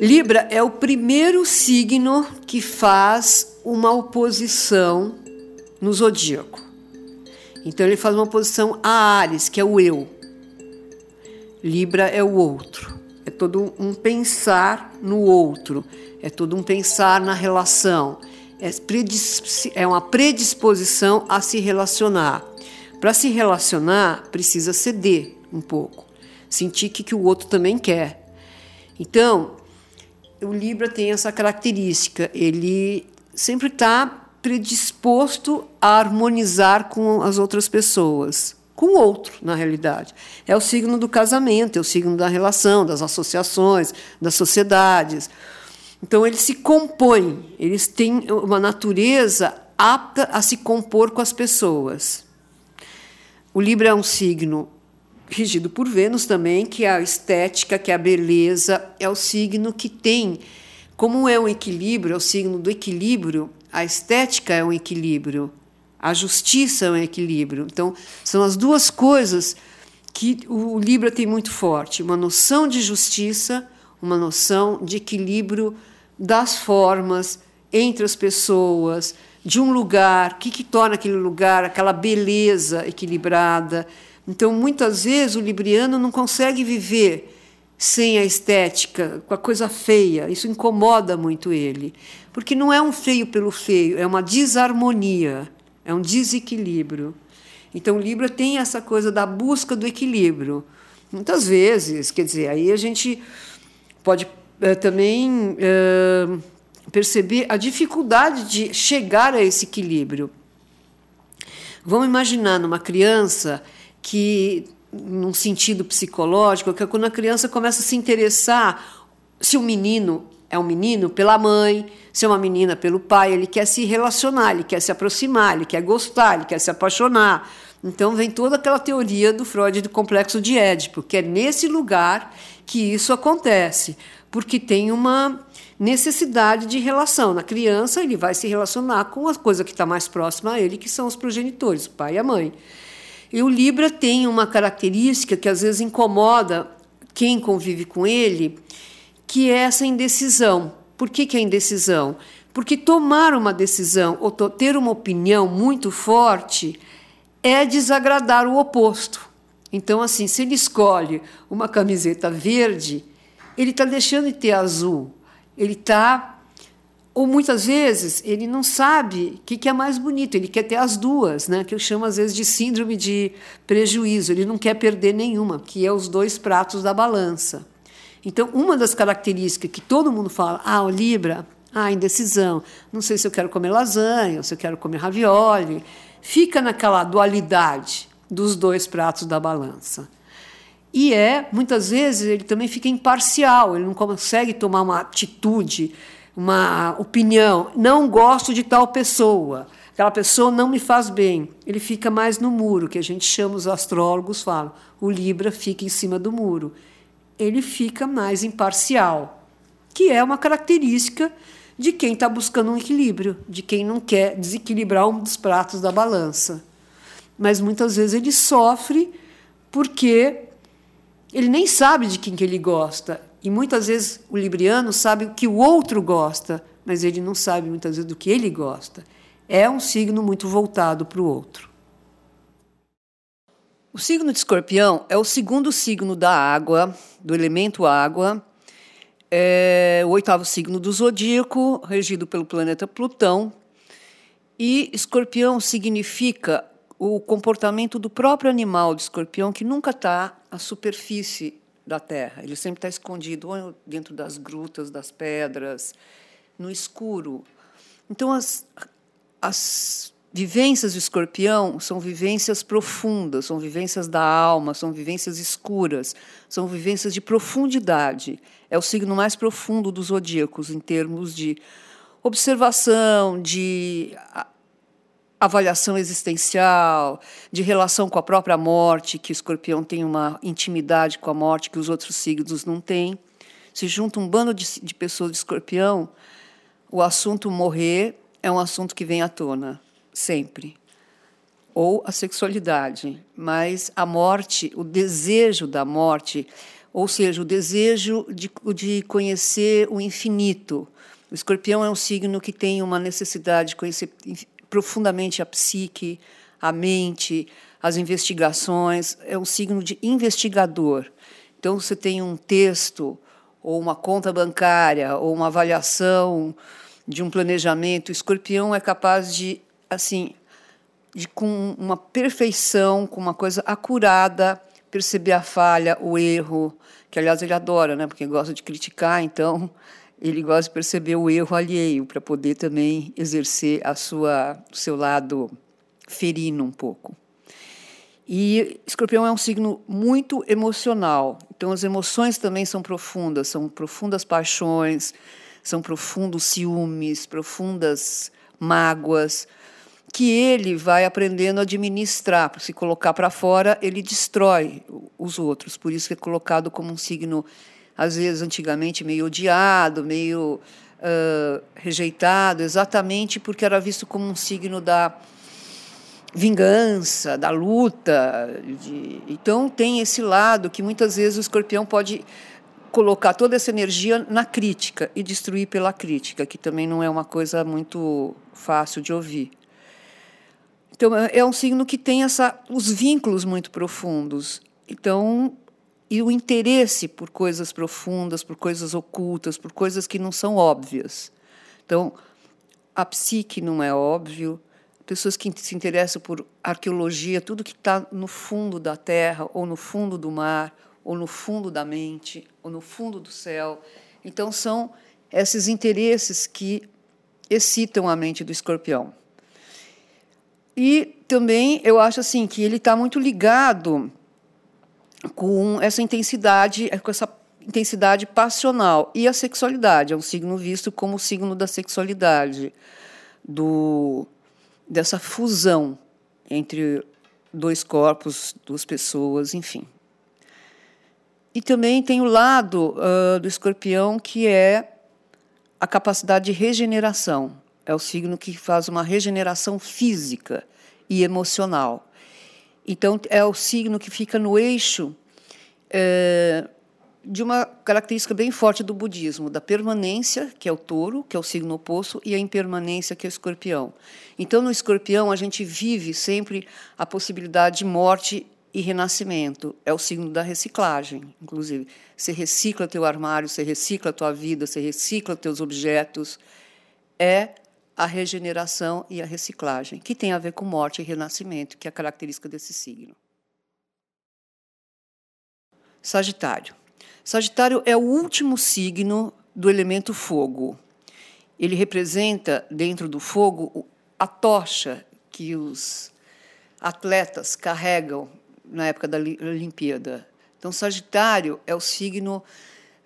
Libra é o primeiro signo que faz uma oposição no zodíaco. Então ele faz uma oposição a Ares, que é o eu. Libra é o outro. É todo um pensar no outro, é todo um pensar na relação, é, é uma predisposição a se relacionar. Para se relacionar, precisa ceder um pouco, sentir que, que o outro também quer. Então, o Libra tem essa característica, ele sempre está predisposto a harmonizar com as outras pessoas, com o outro, na realidade. É o signo do casamento, é o signo da relação, das associações, das sociedades. Então, eles se compõem, eles têm uma natureza apta a se compor com as pessoas. O Libra é um signo regido por Vênus também, que é a estética, que é a beleza, é o signo que tem, como é um equilíbrio, é o signo do equilíbrio, a estética é um equilíbrio, a justiça é um equilíbrio. Então, são as duas coisas que o Libra tem muito forte: uma noção de justiça, uma noção de equilíbrio das formas entre as pessoas, de um lugar, o que, que torna aquele lugar aquela beleza equilibrada. Então, muitas vezes, o libriano não consegue viver sem a estética, com a coisa feia. Isso incomoda muito ele. Porque não é um feio pelo feio, é uma desarmonia, é um desequilíbrio. Então, o Libra tem essa coisa da busca do equilíbrio. Muitas vezes, quer dizer, aí a gente pode é, também é, perceber a dificuldade de chegar a esse equilíbrio. Vamos imaginar numa criança que, num sentido psicológico, que é quando a criança começa a se interessar se o menino é um menino pela mãe, se é uma menina pelo pai, ele quer se relacionar, ele quer se aproximar, ele quer gostar, ele quer se apaixonar. Então vem toda aquela teoria do Freud do complexo de Édipo, que é nesse lugar que isso acontece, porque tem uma necessidade de relação. Na criança, ele vai se relacionar com a coisa que está mais próxima a ele, que são os progenitores, o pai e a mãe. E o Libra tem uma característica que às vezes incomoda quem convive com ele, que é essa indecisão. Por que, que é indecisão? Porque tomar uma decisão ou ter uma opinião muito forte é desagradar o oposto. Então, assim, se ele escolhe uma camiseta verde, ele está deixando de ter azul. Ele está. Ou muitas vezes ele não sabe o que, que é mais bonito, ele quer ter as duas, né? que eu chamo às vezes de síndrome de prejuízo. Ele não quer perder nenhuma, que é os dois pratos da balança. Então, uma das características que todo mundo fala, ah, o Libra, ah, indecisão, não sei se eu quero comer lasanha, ou se eu quero comer ravioli, fica naquela dualidade dos dois pratos da balança. E é, muitas vezes, ele também fica imparcial, ele não consegue tomar uma atitude, uma opinião. Não gosto de tal pessoa, aquela pessoa não me faz bem. Ele fica mais no muro, que a gente chama, os astrólogos falam, o Libra fica em cima do muro ele fica mais imparcial, que é uma característica de quem está buscando um equilíbrio, de quem não quer desequilibrar um dos pratos da balança. Mas muitas vezes ele sofre porque ele nem sabe de quem que ele gosta. E muitas vezes o libriano sabe o que o outro gosta, mas ele não sabe muitas vezes do que ele gosta. É um signo muito voltado para o outro. O signo de escorpião é o segundo signo da água, do elemento água, é o oitavo signo do zodíaco, regido pelo planeta Plutão. E escorpião significa o comportamento do próprio animal de escorpião, que nunca está à superfície da Terra. Ele sempre está escondido dentro das grutas, das pedras, no escuro. Então, as, as Vivências de escorpião são vivências profundas, são vivências da alma, são vivências escuras, são vivências de profundidade. É o signo mais profundo dos zodíacos em termos de observação, de avaliação existencial, de relação com a própria morte, que o escorpião tem uma intimidade com a morte que os outros signos não têm. Se junta um bando de, de pessoas de escorpião, o assunto morrer é um assunto que vem à tona sempre. Ou a sexualidade, mas a morte, o desejo da morte, ou seja, o desejo de, de conhecer o infinito. O escorpião é um signo que tem uma necessidade de conhecer profundamente a psique, a mente, as investigações, é um signo de investigador. Então, você tem um texto, ou uma conta bancária, ou uma avaliação de um planejamento, o escorpião é capaz de, assim, de com uma perfeição, com uma coisa acurada, perceber a falha, o erro, que aliás ele adora, né? Porque gosta de criticar, então ele gosta de perceber o erro alheio para poder também exercer a sua o seu lado ferino um pouco. E Escorpião é um signo muito emocional, então as emoções também são profundas, são profundas paixões, são profundos ciúmes, profundas mágoas, que ele vai aprendendo a administrar. Se colocar para fora, ele destrói os outros. Por isso é colocado como um signo, às vezes, antigamente, meio odiado, meio uh, rejeitado, exatamente porque era visto como um signo da vingança, da luta. De... Então, tem esse lado que muitas vezes o escorpião pode colocar toda essa energia na crítica e destruir pela crítica, que também não é uma coisa muito fácil de ouvir. Então, é, é um signo que tem essa, os vínculos muito profundos. Então, e o interesse por coisas profundas, por coisas ocultas, por coisas que não são óbvias. Então, a psique não é óbvio, pessoas que se interessam por arqueologia, tudo que está no fundo da terra, ou no fundo do mar, ou no fundo da mente, ou no fundo do céu. Então, são esses interesses que excitam a mente do escorpião. E também eu acho assim que ele está muito ligado com essa intensidade, com essa intensidade passional e a sexualidade é um signo visto como o signo da sexualidade, do dessa fusão entre dois corpos, duas pessoas, enfim. E também tem o lado uh, do escorpião que é a capacidade de regeneração. É o signo que faz uma regeneração física e emocional. Então, é o signo que fica no eixo é, de uma característica bem forte do budismo, da permanência, que é o touro, que é o signo oposto, e a impermanência, que é o escorpião. Então, no escorpião, a gente vive sempre a possibilidade de morte e renascimento. É o signo da reciclagem, inclusive. Você recicla teu armário, você recicla tua vida, você recicla teus objetos. É a regeneração e a reciclagem, que tem a ver com morte e renascimento, que é a característica desse signo. Sagitário. Sagitário é o último signo do elemento fogo. Ele representa, dentro do fogo, a tocha que os atletas carregam na época da Olimpíada. Então, Sagitário é o signo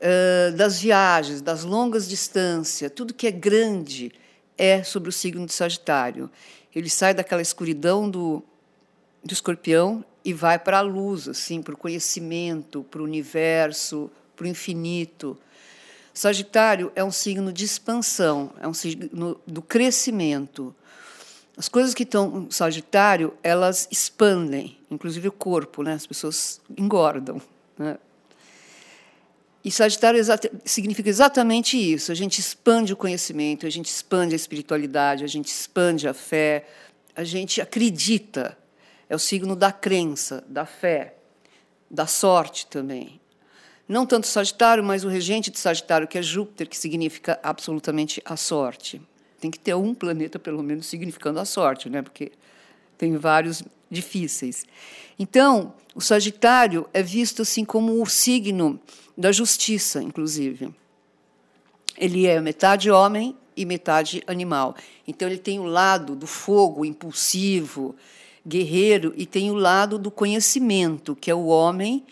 uh, das viagens, das longas distâncias, tudo que é grande é sobre o signo de Sagitário. Ele sai daquela escuridão do, do escorpião e vai para a luz, assim, para o conhecimento, para o universo, para o infinito. Sagitário é um signo de expansão, é um signo do crescimento. As coisas que estão no Sagitário, elas expandem, inclusive o corpo, né? As pessoas engordam, né? E Sagitário significa exatamente isso. A gente expande o conhecimento, a gente expande a espiritualidade, a gente expande a fé, a gente acredita. É o signo da crença, da fé, da sorte também. Não tanto Sagitário, mas o regente de Sagitário, que é Júpiter, que significa absolutamente a sorte. Tem que ter um planeta, pelo menos, significando a sorte, né? porque tem vários difíceis. Então, o Sagitário é visto assim como o signo da justiça, inclusive. Ele é metade homem e metade animal. Então ele tem o lado do fogo impulsivo, guerreiro, e tem o lado do conhecimento, que é o homem,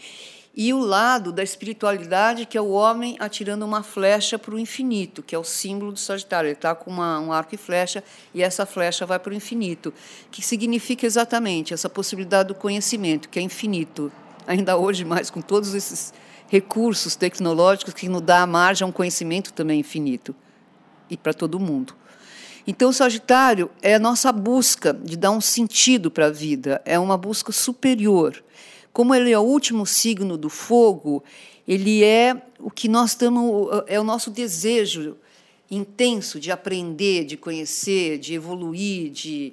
e o lado da espiritualidade, que é o homem atirando uma flecha para o infinito, que é o símbolo do Sagitário. Ele está com uma, um arco e flecha, e essa flecha vai para o infinito, que significa exatamente essa possibilidade do conhecimento, que é infinito. Ainda hoje, mais com todos esses recursos tecnológicos que nos dá a margem a um conhecimento também infinito, e para todo mundo. Então, o Sagitário é a nossa busca de dar um sentido para a vida, é uma busca superior como ele é o último signo do fogo, ele é o que nós estamos, é o nosso desejo intenso de aprender, de conhecer, de evoluir, de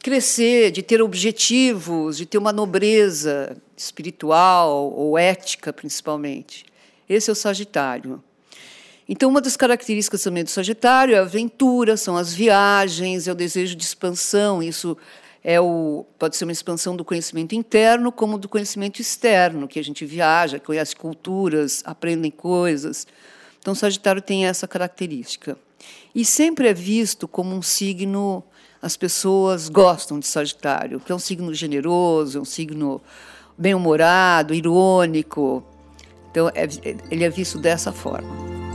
crescer, de ter objetivos, de ter uma nobreza espiritual ou ética, principalmente. Esse é o Sagitário. Então, uma das características também do Sagitário é a aventura, são as viagens, é o desejo de expansão. Isso é o, pode ser uma expansão do conhecimento interno, como do conhecimento externo, que a gente viaja, conhece culturas, aprende coisas. Então, Sagitário tem essa característica. E sempre é visto como um signo as pessoas gostam de Sagitário, que é um signo generoso, é um signo bem-humorado, irônico. Então, é, ele é visto dessa forma.